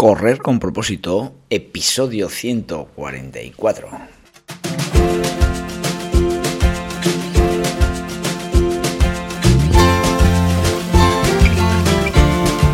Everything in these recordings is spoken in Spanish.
Correr con propósito, episodio 144.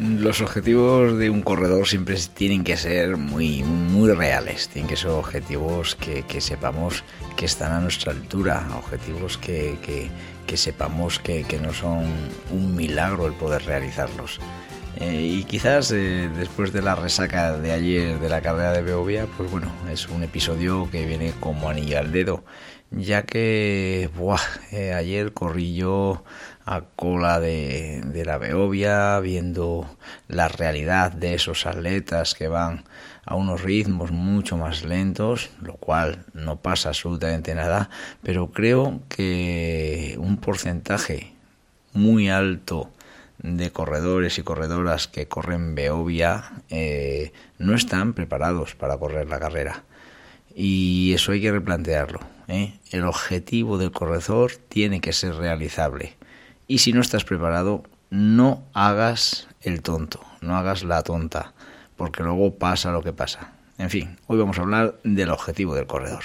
Los objetivos de un corredor siempre tienen que ser muy, muy reales, tienen que ser objetivos que, sepamos que están a nuestra altura, objetivos que, sepamos que, no son un milagro el poder realizarlos. Eh, y quizás eh, después de la resaca de ayer de la carrera de Beovia, pues bueno, es un episodio que viene como anillo al dedo, ya que eh, ayer corrí yo a cola de, la Beovia, viendo la realidad de esos atletas que van a unos ritmos mucho más lentos, lo cual no pasa absolutamente nada, pero creo que un porcentaje muy alto de corredores y corredoras que corren Beovia eh, no están preparados para correr la carrera. Y eso hay que replantearlo. ¿eh? El objetivo del corredor tiene que ser realizable. Y si no estás preparado, no hagas el tonto, no hagas la tonta, porque luego pasa lo que pasa. En fin, hoy vamos a hablar del objetivo del corredor.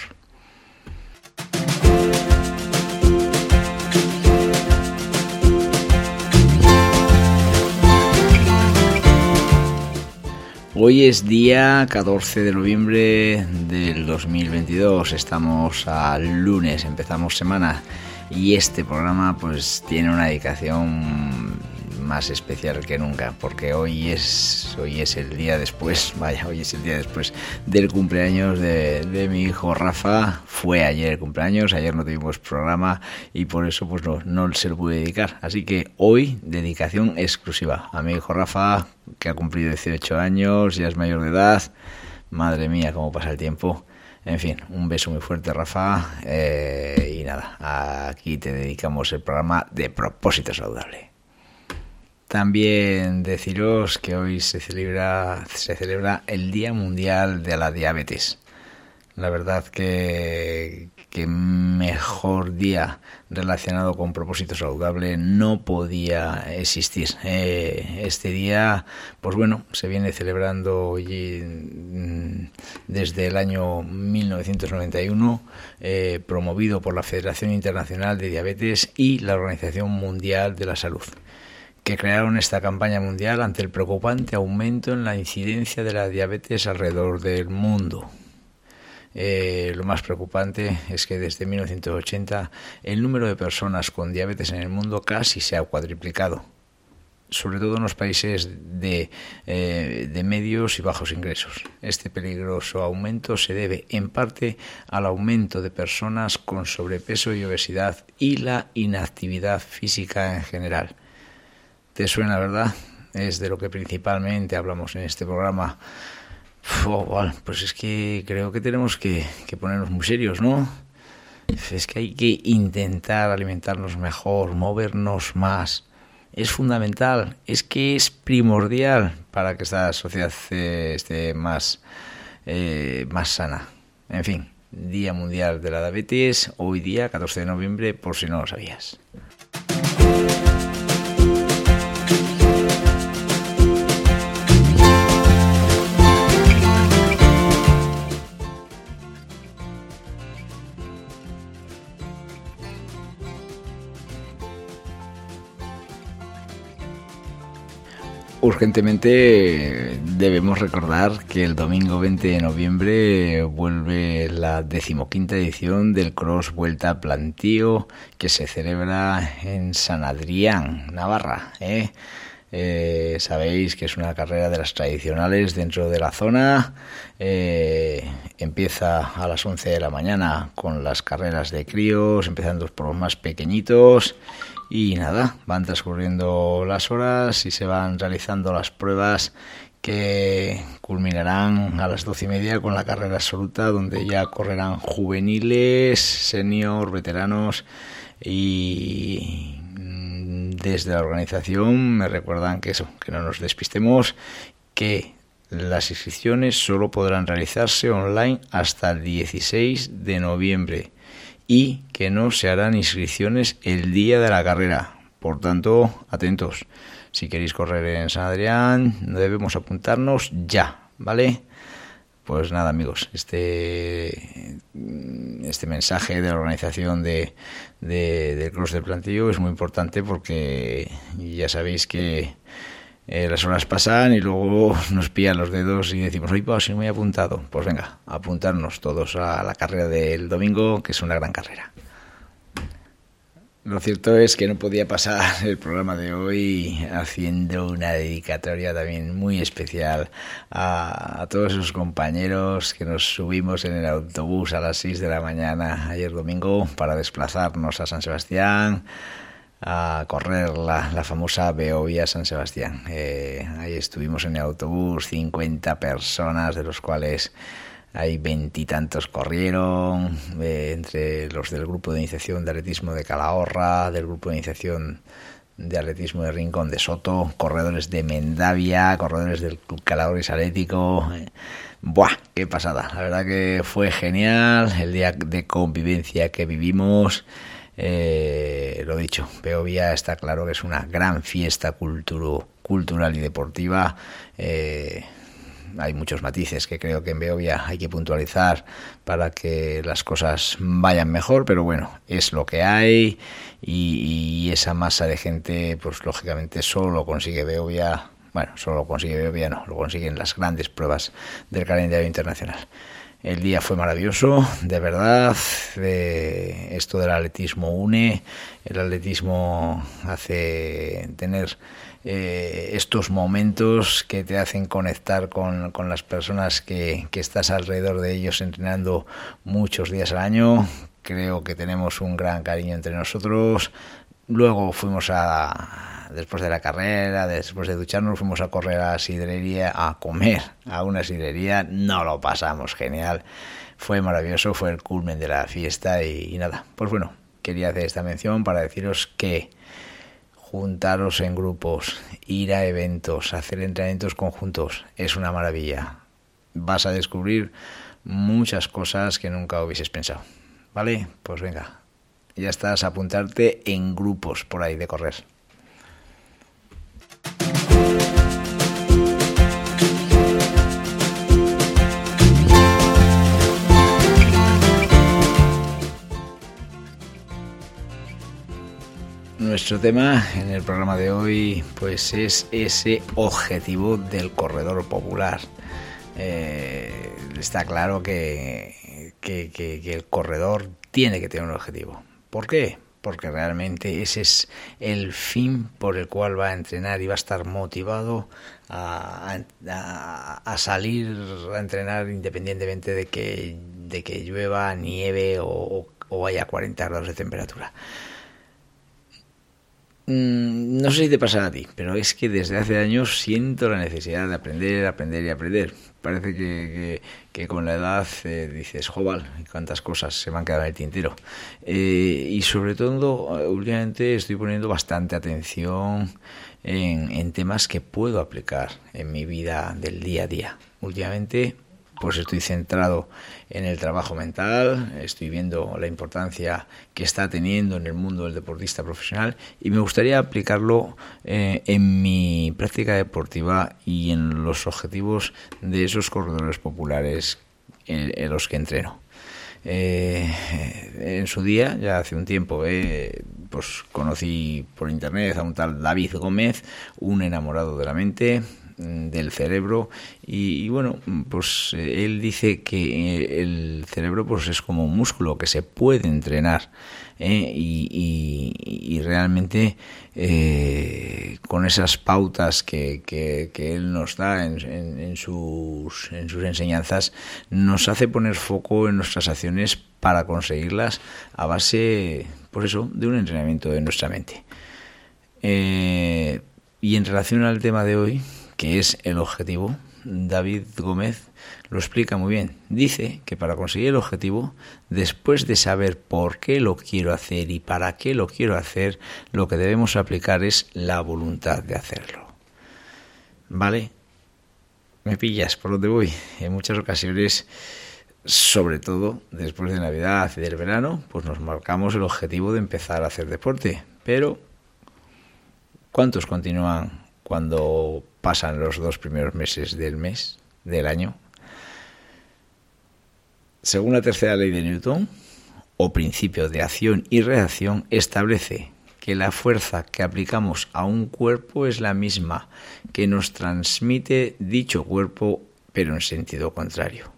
Hoy es día 14 de noviembre del 2022, estamos al lunes, empezamos semana y este programa pues tiene una dedicación más especial que nunca porque hoy es hoy es el día después vaya hoy es el día después del cumpleaños de, mi hijo Rafa. Fue ayer el cumpleaños ayer no tuvimos programa y por eso pues no, no se lo pude dedicar. Así que hoy dedicación exclusiva a mi hijo Rafa que ha cumplido 18 años ya es mayor de edad. Madre mía cómo pasa el tiempo en fin, un beso muy fuerte, Rafa. Eh, y nada, aquí te dedicamos el programa de propósito saludable. También deciros que hoy se celebra, se celebra el Día Mundial de la Diabetes. La verdad que, que mejor día relacionado con propósito saludable no podía existir. Eh, este día, pues bueno, se viene celebrando mm, desde el año 1991, eh, promovido por la Federación Internacional de Diabetes y la Organización Mundial de la Salud que crearon esta campaña mundial ante el preocupante aumento en la incidencia de la diabetes alrededor del mundo. Eh, lo más preocupante es que desde 1980 el número de personas con diabetes en el mundo casi se ha cuadriplicado, sobre todo en los países de, eh, de medios y bajos ingresos. Este peligroso aumento se debe en parte al aumento de personas con sobrepeso y obesidad y la inactividad física en general. ¿Te suena, verdad? Es de lo que principalmente hablamos en este programa pues es que creo que tenemos que, ponernos muy serios, ¿no? Es que hay que intentar alimentarnos mejor, movernos más. Es fundamental, es que es primordial para que esta sociedad eh, esté más, eh, más sana. En fin, Día Mundial de la Diabetes, hoy día 14 de noviembre, por si no lo sabías. Urgentemente debemos recordar que el domingo 20 de noviembre vuelve la decimoquinta edición del Cross Vuelta Plantío que se celebra en San Adrián, Navarra. ¿eh? Eh, sabéis que es una carrera de las tradicionales dentro de la zona. Eh, empieza a las 11 de la mañana con las carreras de críos, empezando por los más pequeñitos y nada, van transcurriendo las horas y se van realizando las pruebas que culminarán a las doce y media con la carrera absoluta, donde ya correrán juveniles, senior, veteranos y mm, desde la organización me recuerdan que eso, que no nos despistemos, que las inscripciones solo podrán realizarse online hasta el 16 de noviembre y que no se harán inscripciones el día de la carrera. Por tanto, atentos. Si queréis correr en San Adrián, debemos apuntarnos ya, ¿vale? Pues nada, amigos, este, este mensaje de la organización de, de, del Cross del Plantillo es muy importante porque ya sabéis que eh, las horas pasan y luego nos pillan los dedos y decimos, oye, pues no me he apuntado. Pues venga, apuntarnos todos a la carrera del domingo, que es una gran carrera. Lo cierto es que no podía pasar el programa de hoy haciendo una dedicatoria también muy especial a, a, todos esos compañeros que nos subimos en el autobús a las 6 de la mañana ayer domingo para desplazarnos a San Sebastián a correr la, la famosa Beovia San Sebastián. Eh, ahí estuvimos en el autobús, 50 personas, de los cuales hay veintitantos corrieron, eh, entre los del grupo de iniciación de atletismo de Calahorra, del grupo de iniciación de atletismo de Rincón de Soto, corredores de Mendavia, corredores del Club Calahorris Atlético. Eh, ¡Buah! ¡Qué pasada! La verdad que fue genial el día de convivencia que vivimos. Eh, lo dicho, Beovia está claro que es una gran fiesta culturo, cultural y deportiva. Eh, hay muchos matices que creo que en Beovia hay que puntualizar para que las cosas vayan mejor, pero bueno, es lo que hay y, y esa masa de gente, pues lógicamente solo consigue Beovia, bueno, solo lo consigue Beovia, no, lo consiguen las grandes pruebas del calendario internacional. El día fue maravilloso, de verdad. De esto del atletismo une. El atletismo hace tener eh, estos momentos que te hacen conectar con, con las personas que, que estás alrededor de ellos entrenando muchos días al año. Creo que tenemos un gran cariño entre nosotros. Luego fuimos a, después de la carrera, después de ducharnos, fuimos a correr a la sidrería, a comer a una sidrería, no lo pasamos genial, fue maravilloso, fue el culmen de la fiesta y, y nada, pues bueno, quería hacer esta mención para deciros que juntaros en grupos, ir a eventos, hacer entrenamientos conjuntos, es una maravilla. Vas a descubrir muchas cosas que nunca hubieses pensado. ¿Vale? Pues venga, ya estás a apuntarte en grupos por ahí de correr. Nuestro tema en el programa de hoy pues es ese objetivo del corredor popular. Eh, está claro que, el corredor tiene que tener un objetivo. ¿Por qué? porque realmente ese es el fin por el cual va a entrenar y va a estar motivado a, salir a entrenar independientemente de que, de que llueva, nieve o, o haya 40 grados de temperatura. Mm, no sé si te pasa a ti, pero es que desde hace años siento la necesidad de aprender, aprender y aprender. Parece que, que, con la edad eh, dices, joval, cuántas cosas se me han quedado en el tintero. Eh, y sobre todo, últimamente estoy poniendo bastante atención en, en temas que puedo aplicar en mi vida del día a día. Últimamente pues estoy centrado en el trabajo mental, estoy viendo la importancia que está teniendo en el mundo del deportista profesional y me gustaría aplicarlo eh, en mi práctica deportiva y en los objetivos de esos corredores populares en, en los que entreno. Eh, en su día, ya hace un tiempo, eh, pues conocí por internet a un tal David Gómez, un enamorado de la mente, del cerebro y, bueno pues él dice que el cerebro pues es como un músculo que se puede entrenar ¿eh? y, realmente eh, con esas pautas que, que, él nos da en, en, sus, en sus enseñanzas nos hace poner foco en nuestras acciones para conseguirlas a base pues eso de un entrenamiento de nuestra mente eh, y en relación al tema de hoy qué es el objetivo, David Gómez lo explica muy bien. Dice que para conseguir el objetivo, después de saber por qué lo quiero hacer y para qué lo quiero hacer, lo que debemos aplicar es la voluntad de hacerlo. ¿Vale? Me pillas por donde voy. En muchas ocasiones, sobre todo después de Navidad y del verano, pues nos marcamos el objetivo de empezar a hacer deporte. Pero, ¿cuántos continúan cuando pasan los dos primeros meses del mes, del año? Según la tercera ley de Newton, o principio de acción y reacción, establece que la fuerza que aplicamos a un cuerpo es la misma que nos transmite dicho cuerpo, pero en sentido contrario.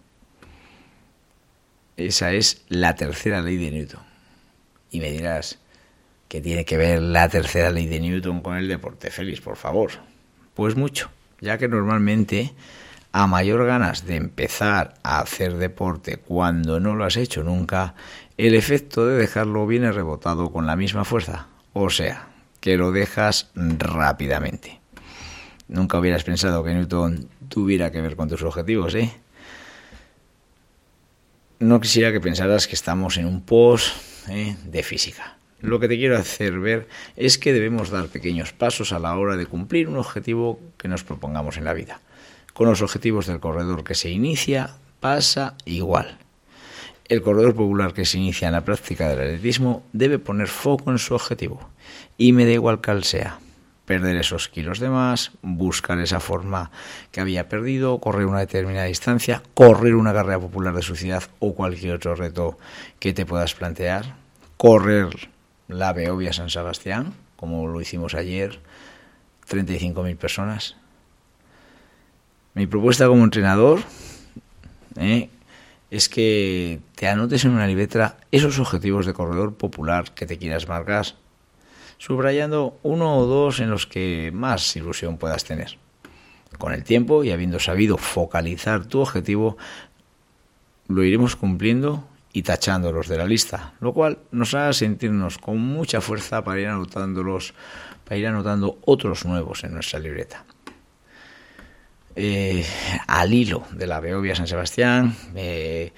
Esa es la tercera ley de Newton. Y me dirás, ¿qué tiene que ver la tercera ley de Newton con el deporte, Félix, por favor? Pues mucho, ya que normalmente a mayor ganas de empezar a hacer deporte cuando no lo has hecho nunca, el efecto de dejarlo viene rebotado con la misma fuerza. O sea, que lo dejas rápidamente. Nunca hubieras pensado que Newton tuviera que ver con tus objetivos, ¿eh? No quisiera que pensaras que estamos en un post ¿eh? de física. Lo que te quiero hacer ver es que debemos dar pequeños pasos a la hora de cumplir un objetivo que nos propongamos en la vida. Con los objetivos del corredor que se inicia pasa igual. El corredor popular que se inicia en la práctica del atletismo debe poner foco en su objetivo. Y me da igual cuál sea. Perder esos kilos de más, buscar esa forma que había perdido, correr una determinada distancia, correr una carrera popular de su ciudad o cualquier otro reto que te puedas plantear, correr la Beovia San Sebastián, como lo hicimos ayer, 35.000 personas, mi propuesta como entrenador ¿eh? es que te anotes en una libreta esos objetivos de corredor popular que te quieras marcar, subrayando uno o dos en los que más ilusión puedas tener. Con el tiempo y habiendo sabido focalizar tu objetivo, lo iremos cumpliendo y tachándolos de la lista, lo cual nos hará sentirnos con mucha fuerza para ir anotándolos, para ir anotando otros nuevos en nuestra libreta. Eh, al hilo de la Beovia San Sebastián. Eh,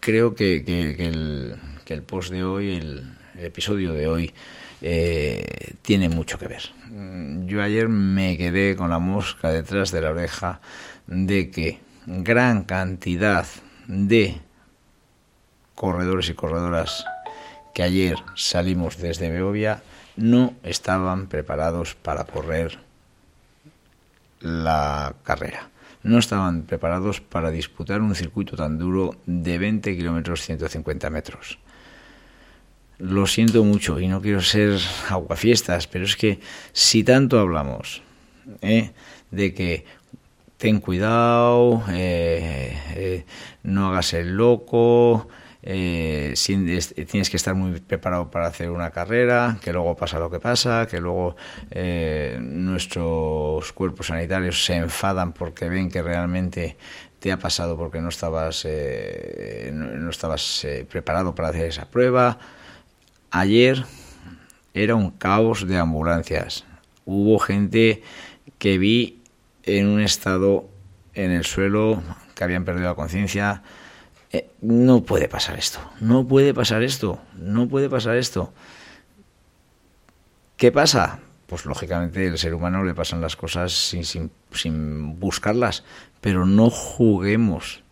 creo que, el, post de hoy, el, episodio de hoy, eh, tiene mucho que ver. Mm, yo ayer me quedé con la mosca detrás de la oreja de que gran cantidad de corredores y corredoras que ayer salimos desde Beovia no estaban preparados para correr la carrera. No estaban preparados para disputar un circuito tan duro de 20 kilómetros 150 metros. Lo siento mucho y no quiero ser aguafiestas, pero es que si tanto hablamos ¿eh? de que ten cuidado, eh, eh, no hagas el loco, eh, tienes que estar muy preparado para hacer una carrera, que luego pasa lo que pasa, que luego eh, nuestros cuerpos sanitarios se enfadan porque ven que realmente te ha pasado porque no estabas, eh, no, estabas preparado para hacer esa prueba. Ayer era un caos de ambulancias. Hubo gente que vi en un estado en el suelo, que habían perdido la conciencia, eh, no puede pasar esto, no puede pasar esto, no puede pasar esto. ¿Qué pasa? Pues lógicamente el ser humano le pasan las cosas sin, sin, sin buscarlas, pero no juguemos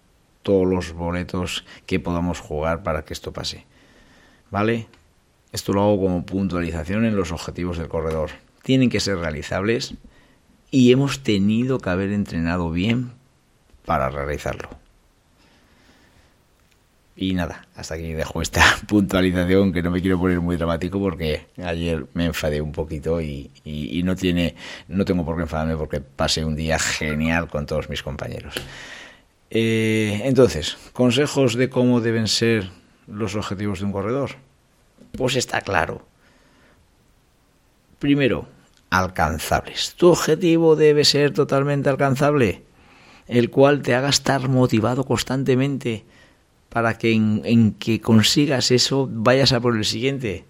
todos los boletos que podamos jugar para que esto pase. ¿Vale? Esto lo hago como puntualización en los objetivos del corredor. Tienen que ser realizables y hemos tenido que haber entrenado bien para realizarlo. Y nada, hasta aquí dejo esta puntualización que no me quiero poner muy dramático porque ayer me enfadé un poquito y, no tiene, no tengo por qué enfadarme porque pasé un día genial con todos mis compañeros. Eh, entonces, consejos de cómo deben ser los objetivos de un corredor. Pues está claro. Primero, alcanzables. Tu objetivo debe ser totalmente alcanzable, el cual te haga estar motivado constantemente para que en, que consigas eso vayas a por el siguiente.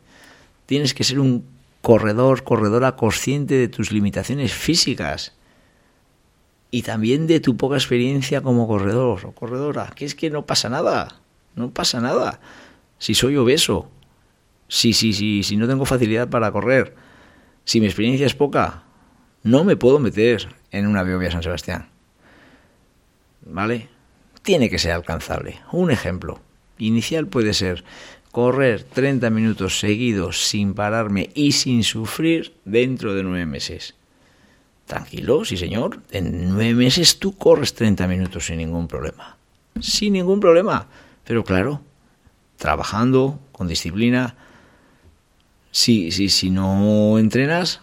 Tienes que ser un corredor, corredora consciente de tus limitaciones físicas. y también de tu poca experiencia como corredor o corredora, que es que no pasa nada, no pasa nada. Si soy obeso, si, si, si, si no tengo facilidad para correr, si mi experiencia es poca, no me puedo meter en una Biovia San Sebastián. ¿Vale? Tiene que ser alcanzable. Un ejemplo inicial puede ser correr 30 minutos seguidos sin pararme y sin sufrir dentro de nueve meses. Tranquilo, sí señor, en nueve meses tú corres 30 minutos sin ningún problema. Sin ningún problema. Pero claro, trabajando con disciplina. Si, si, si no entrenas,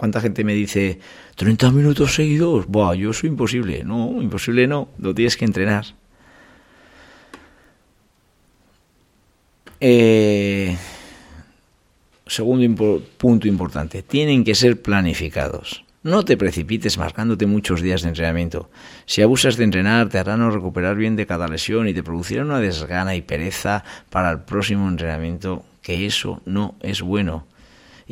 ¿cuánta gente me dice 30 minutos seguidos? Buah, yo soy imposible. No, imposible no, lo tienes que entrenar. Eh, segundo punto importante, tienen que ser planificados. No te precipites marcándote muchos días de entrenamiento. Si abusas de entrenar, te harán no recuperar bien de cada lesión y te producirá una desgana y pereza para el próximo entrenamiento, que eso no es bueno.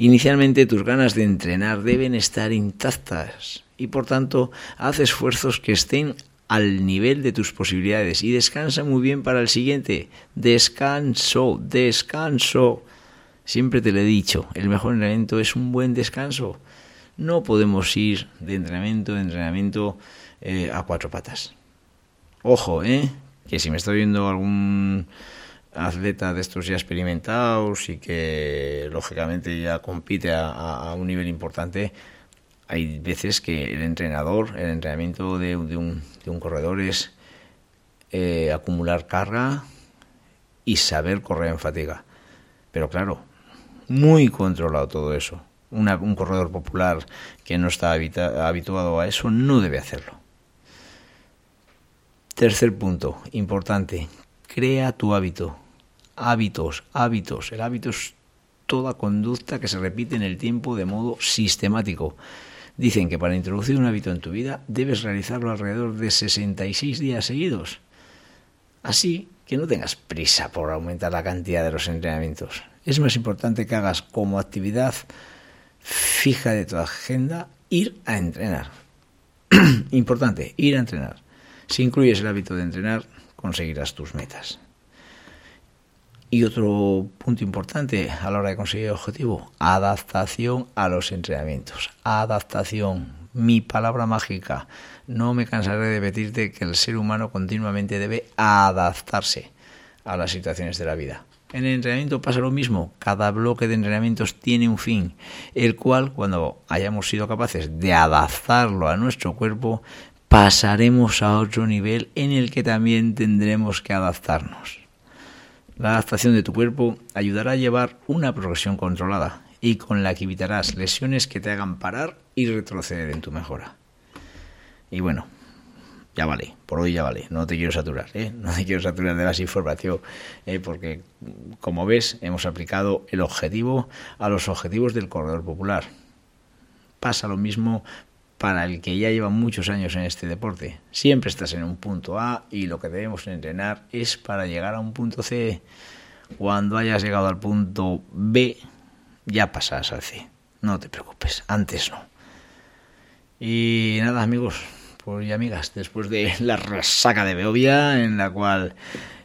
Inicialmente tus ganas de entrenar deben estar intactas y por tanto haz esfuerzos que estén al nivel de tus posibilidades y descansa muy bien para el siguiente. Descanso, descanso. Siempre te lo he dicho, el mejor entrenamiento es un buen descanso. No podemos ir de entrenamiento en entrenamiento eh, a cuatro patas. Ojo, ¿eh? Que si me está viendo algún atleta de estos ya experimentados y que lógicamente ya compite a, un nivel importante, hay veces que el entrenador, el entrenamiento de, un, corredor es eh, acumular carga y saber correr en fatiga. Pero claro, muy controlado todo eso un corredor popular que no está habituado a eso no debe hacerlo. Tercer punto, importante, crea tu hábito. Hábitos, hábitos. El hábito es toda conducta que se repite en el tiempo de modo sistemático. Dicen que para introducir un hábito en tu vida debes realizarlo alrededor de 66 días seguidos. Así que no tengas prisa por aumentar la cantidad de los entrenamientos. Es más importante que hagas como actividad fija de tu agenda ir a entrenar. Importante, ir a entrenar. Si incluyes el hábito de entrenar, conseguirás tus metas. Y otro punto importante a la hora de conseguir el objetivo, adaptación a los entrenamientos. Adaptación, mi palabra mágica. No me cansaré de repetirte que el ser humano continuamente debe adaptarse a las situaciones de la vida. En el entrenamiento pasa lo mismo. Cada bloque de entrenamientos tiene un fin, el cual, cuando hayamos sido capaces de adaptarlo a nuestro cuerpo, pasaremos a otro nivel en el que también tendremos que adaptarnos. La adaptación de tu cuerpo ayudará a llevar una progresión controlada y con la que evitarás lesiones que te hagan parar y retroceder en tu mejora. Y bueno, ya vale, por hoy ya vale, no te quiero saturar, ¿eh? no te quiero saturar de más información, ¿eh? porque como ves hemos aplicado el objetivo a los objetivos del corredor popular. Pasa lo mismo para el que ya lleva muchos años en este deporte. Siempre estás en un punto A y lo que debemos entrenar es para llegar a un punto C. Cuando hayas llegado al punto B, ya pasas al C. No te preocupes, antes no. Y nada amigos, y amigas, después de la resaca de Beovia, en la cual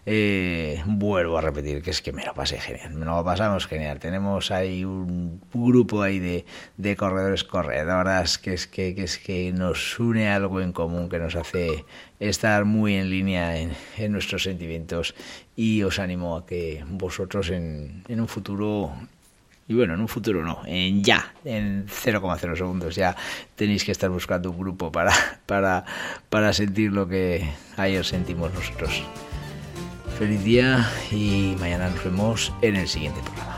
eh, vuelvo a repetir que es que me lo pasé genial, me lo pasamos genial. Tenemos ahí un grupo ahí de, de corredores corredoras que es que, que, es que nos une algo en común que nos hace estar muy en línea en, en nuestros sentimientos y os animo a que vosotros en, en un futuro y bueno, en un futuro no, en ya, en 0,0 segundos ya tenéis que estar buscando un grupo para, para, para sentir lo que ayer sentimos nosotros. Feliz día y mañana nos vemos en el siguiente programa.